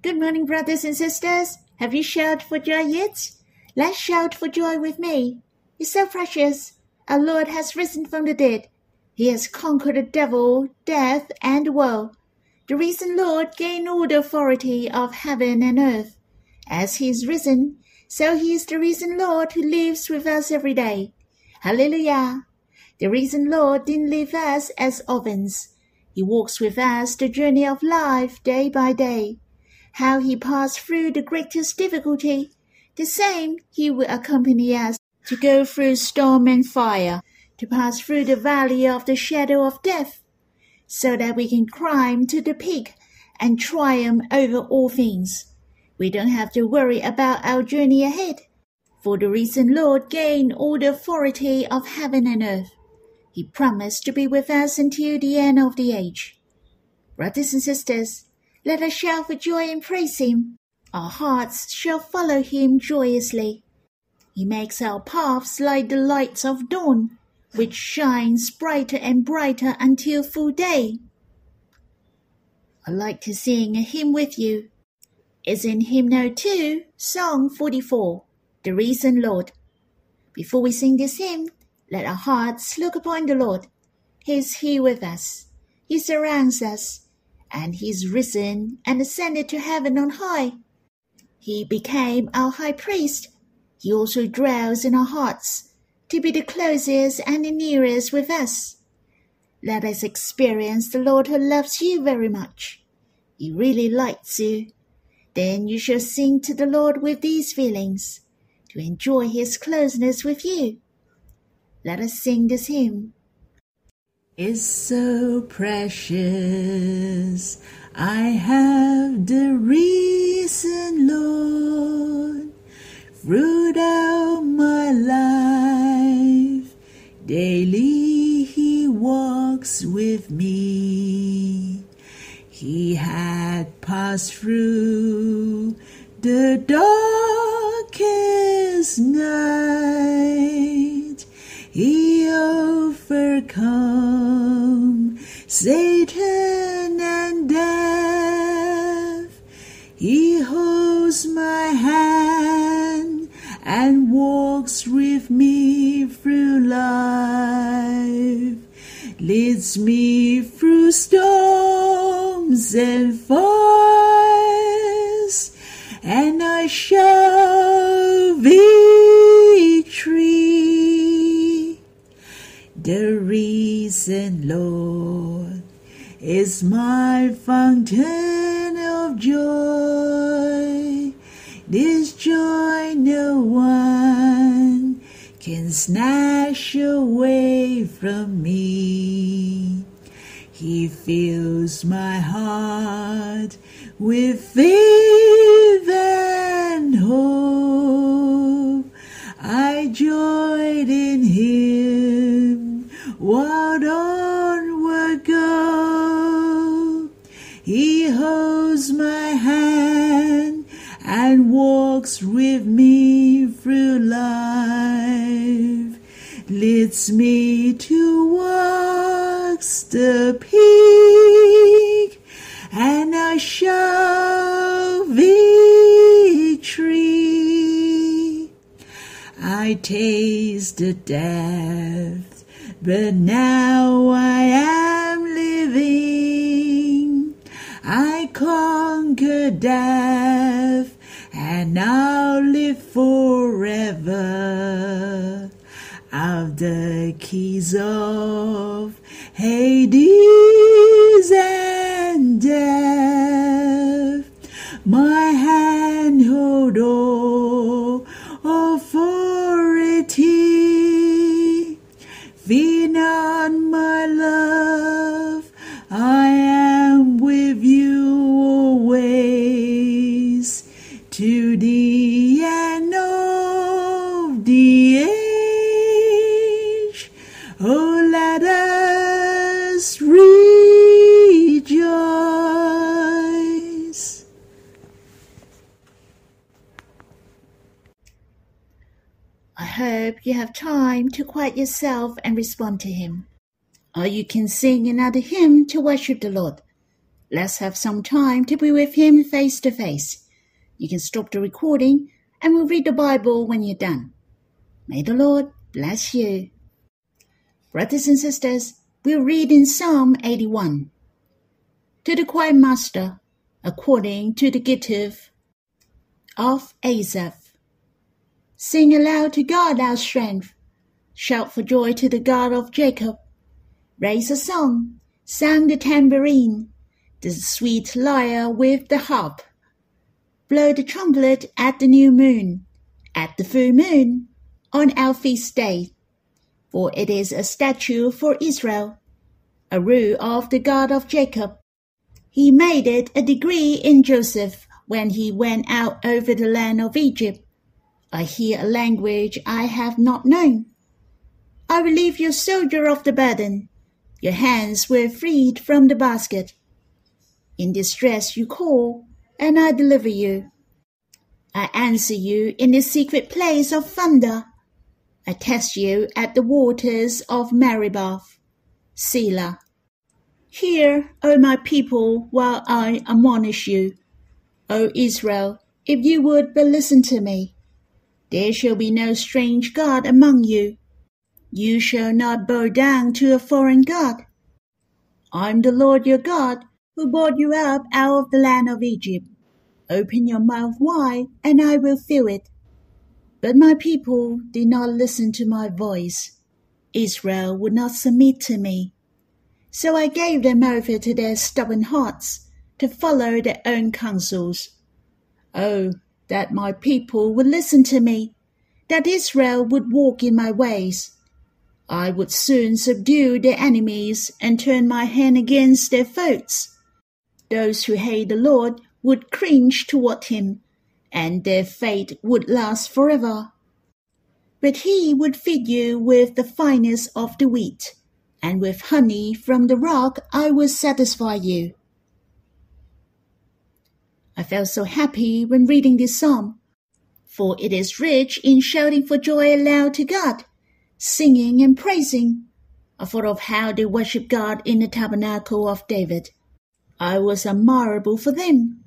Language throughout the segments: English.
Good morning, brothers and sisters. Have you shouted for joy yet? Let's shout for joy with me. He's so precious. Our Lord has risen from the dead. He has conquered the devil, death, and the world. The risen Lord gained all the authority of heaven and earth. As he is risen, so he is the risen Lord who lives with us every day. Hallelujah! The risen Lord didn't leave us as orphans. He walks with us the journey of life day by day how he passed through the greatest difficulty, the same he will accompany us to go through storm and fire, to pass through the valley of the shadow of death, so that we can climb to the peak and triumph over all things. We don't have to worry about our journey ahead, for the risen Lord gained all the authority of heaven and earth. He promised to be with us until the end of the age. Brothers and sisters, let us shout for joy and praise him. Our hearts shall follow him joyously. He makes our paths like the lights of dawn, which shines brighter and brighter until full day. I'd like to sing a hymn with you. It's in hymn no 2, song 44, The Risen Lord. Before we sing this hymn, let our hearts look upon the Lord. He is here with us. He surrounds us and he is risen and ascended to heaven on high. He became our high priest. He also dwells in our hearts to be the closest and the nearest with us. Let us experience the Lord who loves you very much. He really likes you. Then you shall sing to the Lord with these feelings to enjoy his closeness with you. Let us sing this hymn is so precious. I have the risen, Lord, throughout my life. Daily He walks with me. He had passed through the darkest night. He overcome Satan and death. He holds my hand and walks with me through life, leads me through storms and fires, and I shall victory. The risen, Lord is my fountain of joy. This joy no one can snatch away from me. He fills my heart with faith leads me towards the peak, and I shall victory. I tasted death, but now I am living. I conquered death, and now live forever. Of the keys of Hades I hope you have time to quiet yourself and respond to Him. Or you can sing another hymn to worship the Lord. let's have some time to be with Him face to face. You can stop the recording and we'll read the Bible when you're done. May the Lord bless you. Brothers and sisters, we'll read in Psalm 81. To the choir master, according to the Gittith of Asaph. Sing aloud to God our strength. Shout for joy to the God of Jacob. Raise a song, sound the tambourine, the sweet lyre with the harp. Blow the trumpet at the new moon, at the full moon, on our feast day. For it is a statute for Israel, a rule of the God of Jacob. He made it a decree in Joseph when he went out over the land of Egypt I hear a language I have not known. I relieve your soldier of the burden. Your hands were freed from the basket. In distress you call, and I deliver you. I answer you in the secret place of thunder. I test you at the waters of Meribah. Selah. Hear, O my people, while I admonish you. O Israel, if you would but listen to me. There shall be no strange God among you. You shall not bow down to a foreign God. I am the Lord your God, who brought you up out of the land of Egypt. Open your mouth wide, and I will fill it. But my people did not listen to my voice. Israel would not submit to me. So I gave them over to their stubborn hearts, to follow their own counsels. Oh, that my people would listen to me, that Israel would walk in my ways. I would soon subdue their enemies and turn my hand against their foes. Those who hate the Lord would cringe toward him, and their fate would last forever. But he would feed you with the finest of the wheat, and with honey from the rock I will satisfy you. I felt so happy when reading this psalm, for it is rich in shouting for joy aloud to God, singing and praising. I thought of how they worship God in the tabernacle of David. I was admirable for them.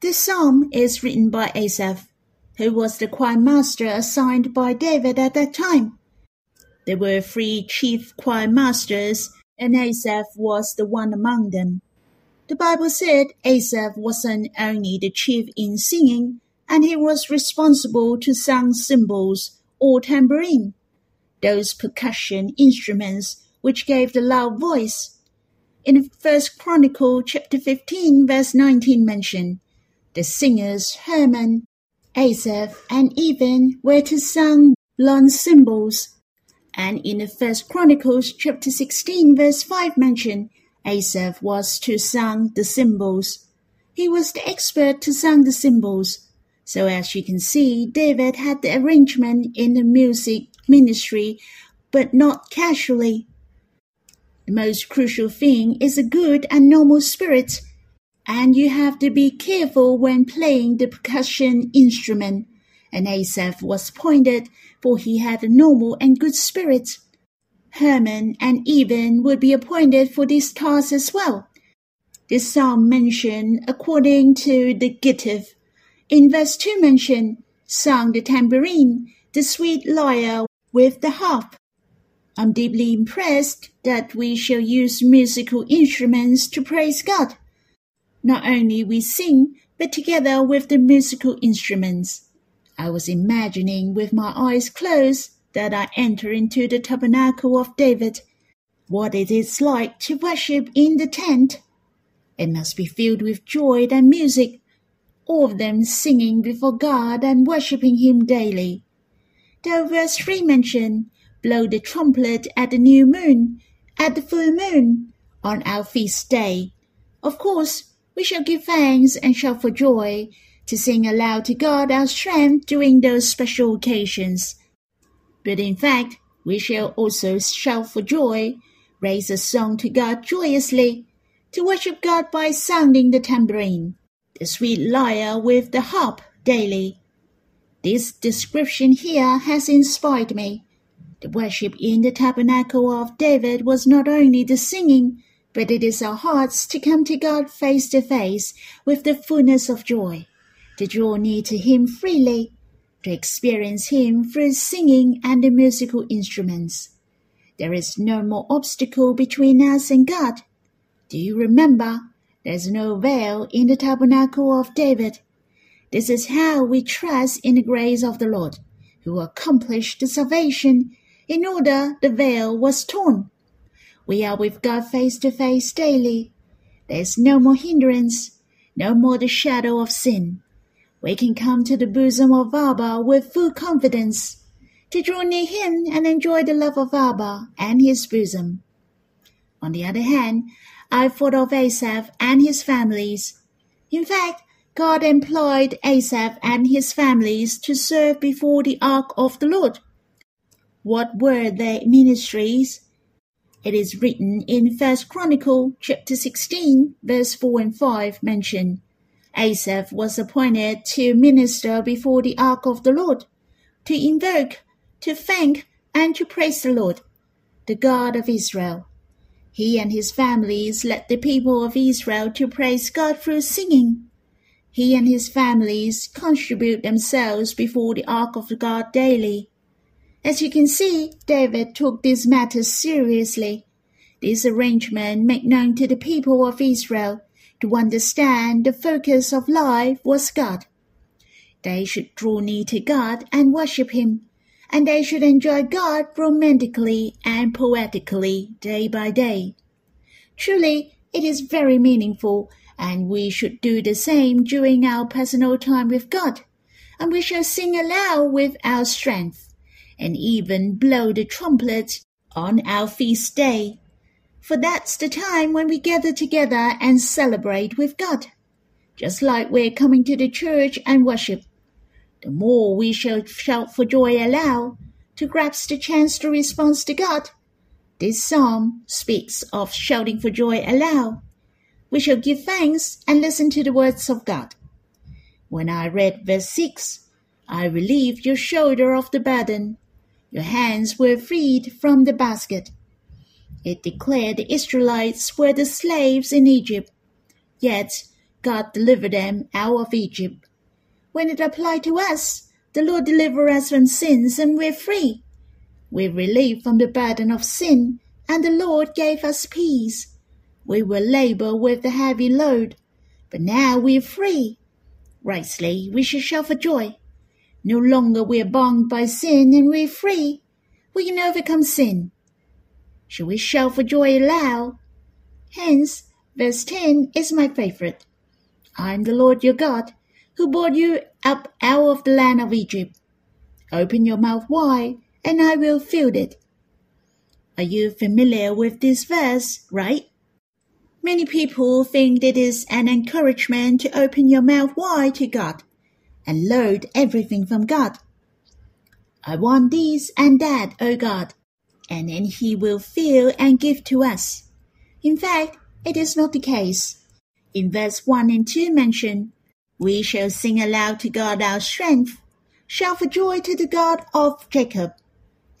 This psalm is written by Asaph, who was the choir master assigned by David at that time. There were three chief choir masters, and Asaph was the one among them. The Bible said Asaph wasn't only the chief in singing, and he was responsible to sound cymbals or tambourine, those percussion instruments which gave the loud voice. In First Chronicle chapter 15 verse 19 mentioned, the singers Heman, Asaph, and Ethan were to sound long cymbals. And in the First Chronicles chapter 16 verse 5 mentioned, Asaph was to sing the cymbals. He was the expert to sing the cymbals. So as you can see, David had the arrangement in the music ministry, but not casually. The most crucial thing is a good and normal spirit, and you have to be careful when playing the percussion instrument. And Asaph was pointed, for he had a normal and good spirit. Heman and Ethan would be appointed for this task as well. This psalm mentioned according to the Gittith. In verse 2 mentioned, sung the tambourine, the sweet lyre with the harp. I'm deeply impressed that we shall use musical instruments to praise God. Not only we sing, but together with the musical instruments. I was imagining with my eyes closed that I enter into the tabernacle of David, what it is like to worship in the tent. It must be filled with joy and music, all of them singing before God and worshipping Him daily. Though verse 3 mention, blow the trumpet at the new moon, at the full moon, on our feast day. Of course, we shall give thanks and shout for joy, to sing aloud to God our strength during those special occasions but in fact, we shall also shout for joy, raise a song to God joyously, to worship God by sounding the tambourine, the sweet lyre with the harp daily. This description here has inspired me. The worship in the tabernacle of David was not only the singing, but it is our hearts to come to God face to face with the fullness of joy, to draw near to Him freely, to experience Him through singing and the musical instruments. There is no more obstacle between us and God. Do you remember? There's no veil in the tabernacle of David. This is how we trust in the grace of the Lord, who accomplished the salvation in order the veil was torn. We are with God face to face daily. There is no more hindrance, no more the shadow of sin. We can come to the bosom of Abba with full confidence, to draw near Him and enjoy the love of Abba and His bosom. On the other hand, I thought of Asaph and his families. In fact, God employed Asaph and his families to serve before the ark of the Lord. What were their ministries? It is written in First Chronicle chapter 16, verse 4 and 5 mentioned. Asaph was appointed to minister before the ark of the Lord, to invoke, to thank, and to praise the Lord, the God of Israel. He and his families led the people of Israel to praise God through singing. He and his families contribute themselves before the ark of the God daily. As you can see, David took this matter seriously. This arrangement made known to the people of Israel to understand the focus of life was God. They should draw near to God and worship Him, and they should enjoy God romantically and poetically day by day. Truly, it is very meaningful, and we should do the same during our personal time with God, and we shall sing aloud with our strength and even blow the trumpet on our feast day. For that's the time when we gather together and celebrate with God, just like we're coming to the church and worship. The more we shall shout for joy aloud, to grasp the chance to respond to God. This psalm speaks of shouting for joy aloud. We shall give thanks and listen to the words of God. When I read verse 6, I relieved your shoulder of the burden your hands were freed from the basket. It declared the Israelites were the slaves in Egypt, yet God delivered them out of Egypt. When it applied to us, the Lord delivered us from sins and we're free. We're relieved from the burden of sin, and the Lord gave us peace. We were labor with the heavy load, but now we're free. Rightly, we should shout for joy. No longer we are bound by sin and we're free. We can overcome sin. Shall we shout for joy aloud? Hence, verse 10 is my favorite. I am the Lord your God, who brought you up out of the land of Egypt. Open your mouth wide, and I will fill it. Are you familiar with this verse, right? Many people think it is an encouragement to open your mouth wide to God and load everything from God. I want this and that, O God, and then He will fill and give to us. In fact, it is not the case. In verse 1 and 2 mention, We shall sing aloud to God our strength, shout for joy to the God of Jacob,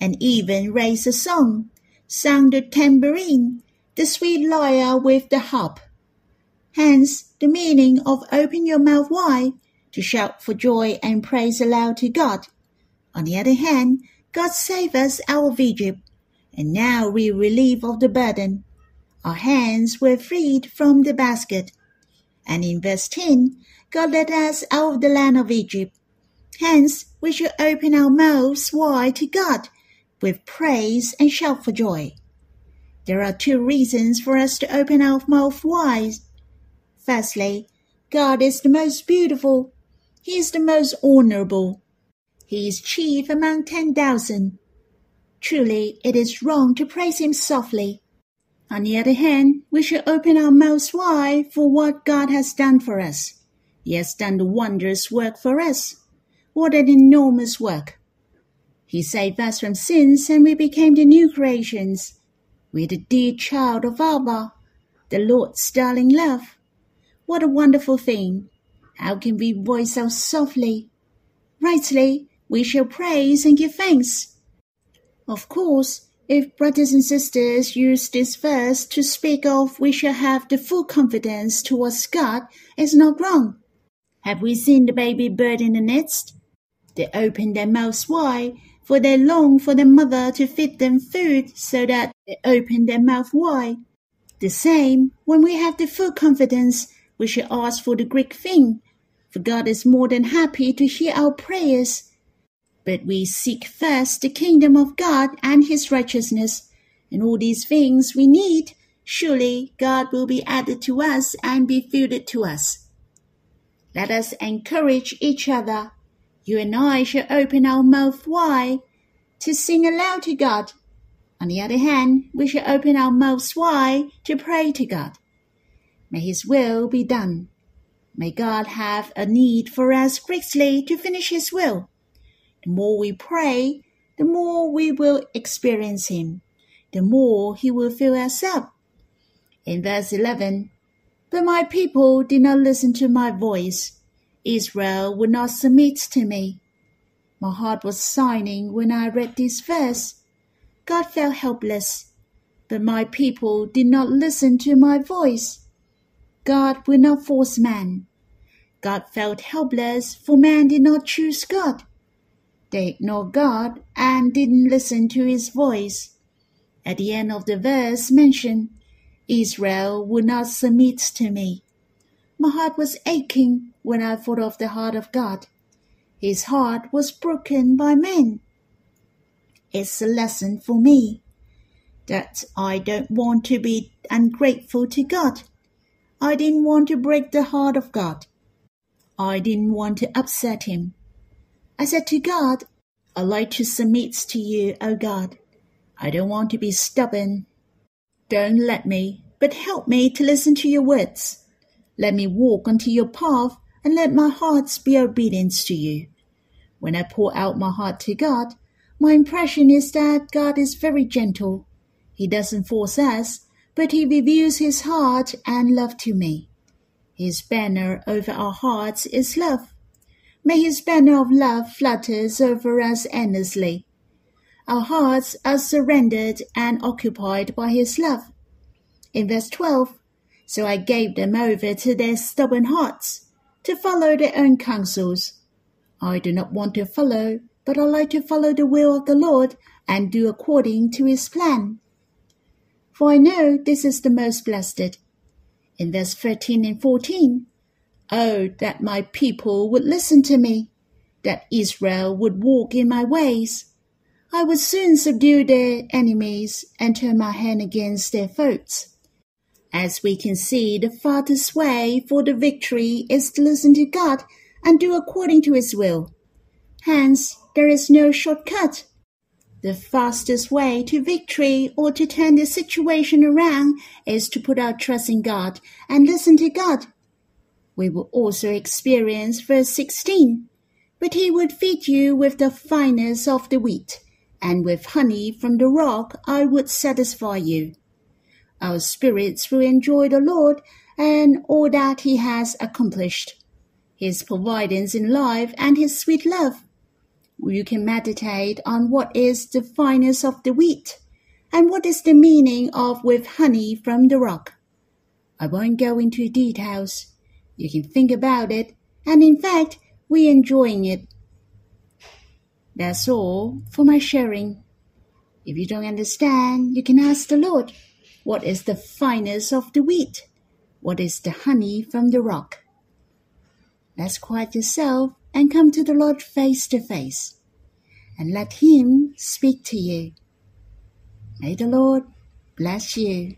and even raise a song, sound the tambourine, the sweet lyre with the harp. Hence, the meaning of open your mouth wide to shout for joy and praise aloud to God. On the other hand, God save us out of Egypt, and now we relieve of the burden. Our hands were freed from the basket. And in verse 10, God led us out of the land of Egypt. Hence, we should open our mouths wide to God with praise and shout for joy. There are two reasons for us to open our mouth wide. Firstly, God is the most beautiful he is the most honorable. He is chief among ten thousand. Truly, it is wrong to praise him softly. On the other hand, we should open our mouths wide for what God has done for us. He has done the wondrous work for us. What an enormous work! He saved us from sins and we became the new creations. We're the dear child of Abba, the Lord's darling love. What a wonderful thing! How can we voice so softly? Rightly, we shall praise and give thanks. Of course, If brothers and sisters use this verse to speak of we shall have the full confidence towards God, it's not wrong. Have we seen the baby bird in the nest? They open their mouths wide, for they long for their mother to feed them food, so that they open their mouth wide. The same, when we have the full confidence, we should ask for the great thing, for God is more than happy to hear our prayers. But we seek first the kingdom of God and his righteousness, and all these things we need, surely God will be added to us and be filled to us. Let us encourage each other. You and I shall open our mouth wide to sing aloud to God. On the other hand, we shall open our mouths wide to pray to God. May His will be done. May God have a need for us greatly to finish His will. The more we pray, the more we will experience Him, the more He will fill us up. In verse 11, But my people did not listen to my voice. Israel would not submit to me. My heart was sighing when I read this verse. God felt helpless, but my people did not listen to my voice. God will not force man. God felt helpless, for man did not choose God. They ignored God and didn't listen to his voice. At the end of the verse mentioned, Israel would not submit to me. My heart was aching when I thought of the heart of God. His heart was broken by men. It's a lesson for me that I don't want to be ungrateful to God. I didn't want to break the heart of God. I didn't want to upset him. I said to God, I like to submit to you, O God. I don't want to be stubborn. Don't let me, but help me to listen to your words. Let me walk unto your path and let my heart be obedient to you. When I pour out my heart to God, my impression is that God is very gentle. He doesn't force us, but He reveals His heart and love to me. His banner over our hearts is love. May his banner of love flutters over us endlessly. Our hearts are surrendered and occupied by his love. In verse 12, so I gave them over to their stubborn hearts, to follow their own counsels. I do not want to follow, but I like to follow the will of the Lord and do according to his plan. For I know this is the most blessed. In verse 13 and 14, Oh, that my people would listen to me, that Israel would walk in my ways. I would soon subdue their enemies and turn my hand against their foes. As we can see, the farthest way for the victory is to listen to God and do according to His will. Hence, there is no shortcut. The fastest way to victory or to turn the situation around is to put our trust in God and listen to God we will also experience verse 16. But he would feed you with the finest of the wheat, and with honey from the rock I would satisfy you. Our spirits will enjoy the Lord and all that he has accomplished, his providence in life and his sweet love. You can meditate on what is the finest of the wheat and what is the meaning of with honey from the rock. I won't go into details. You can think about it, and in fact, we're enjoying it. That's all for my sharing. If you don't understand, you can ask the Lord, What is the finest of the wheat? What is the honey from the rock? Let's quiet yourself and come to the Lord face to face, and let Him speak to you. May the Lord bless you.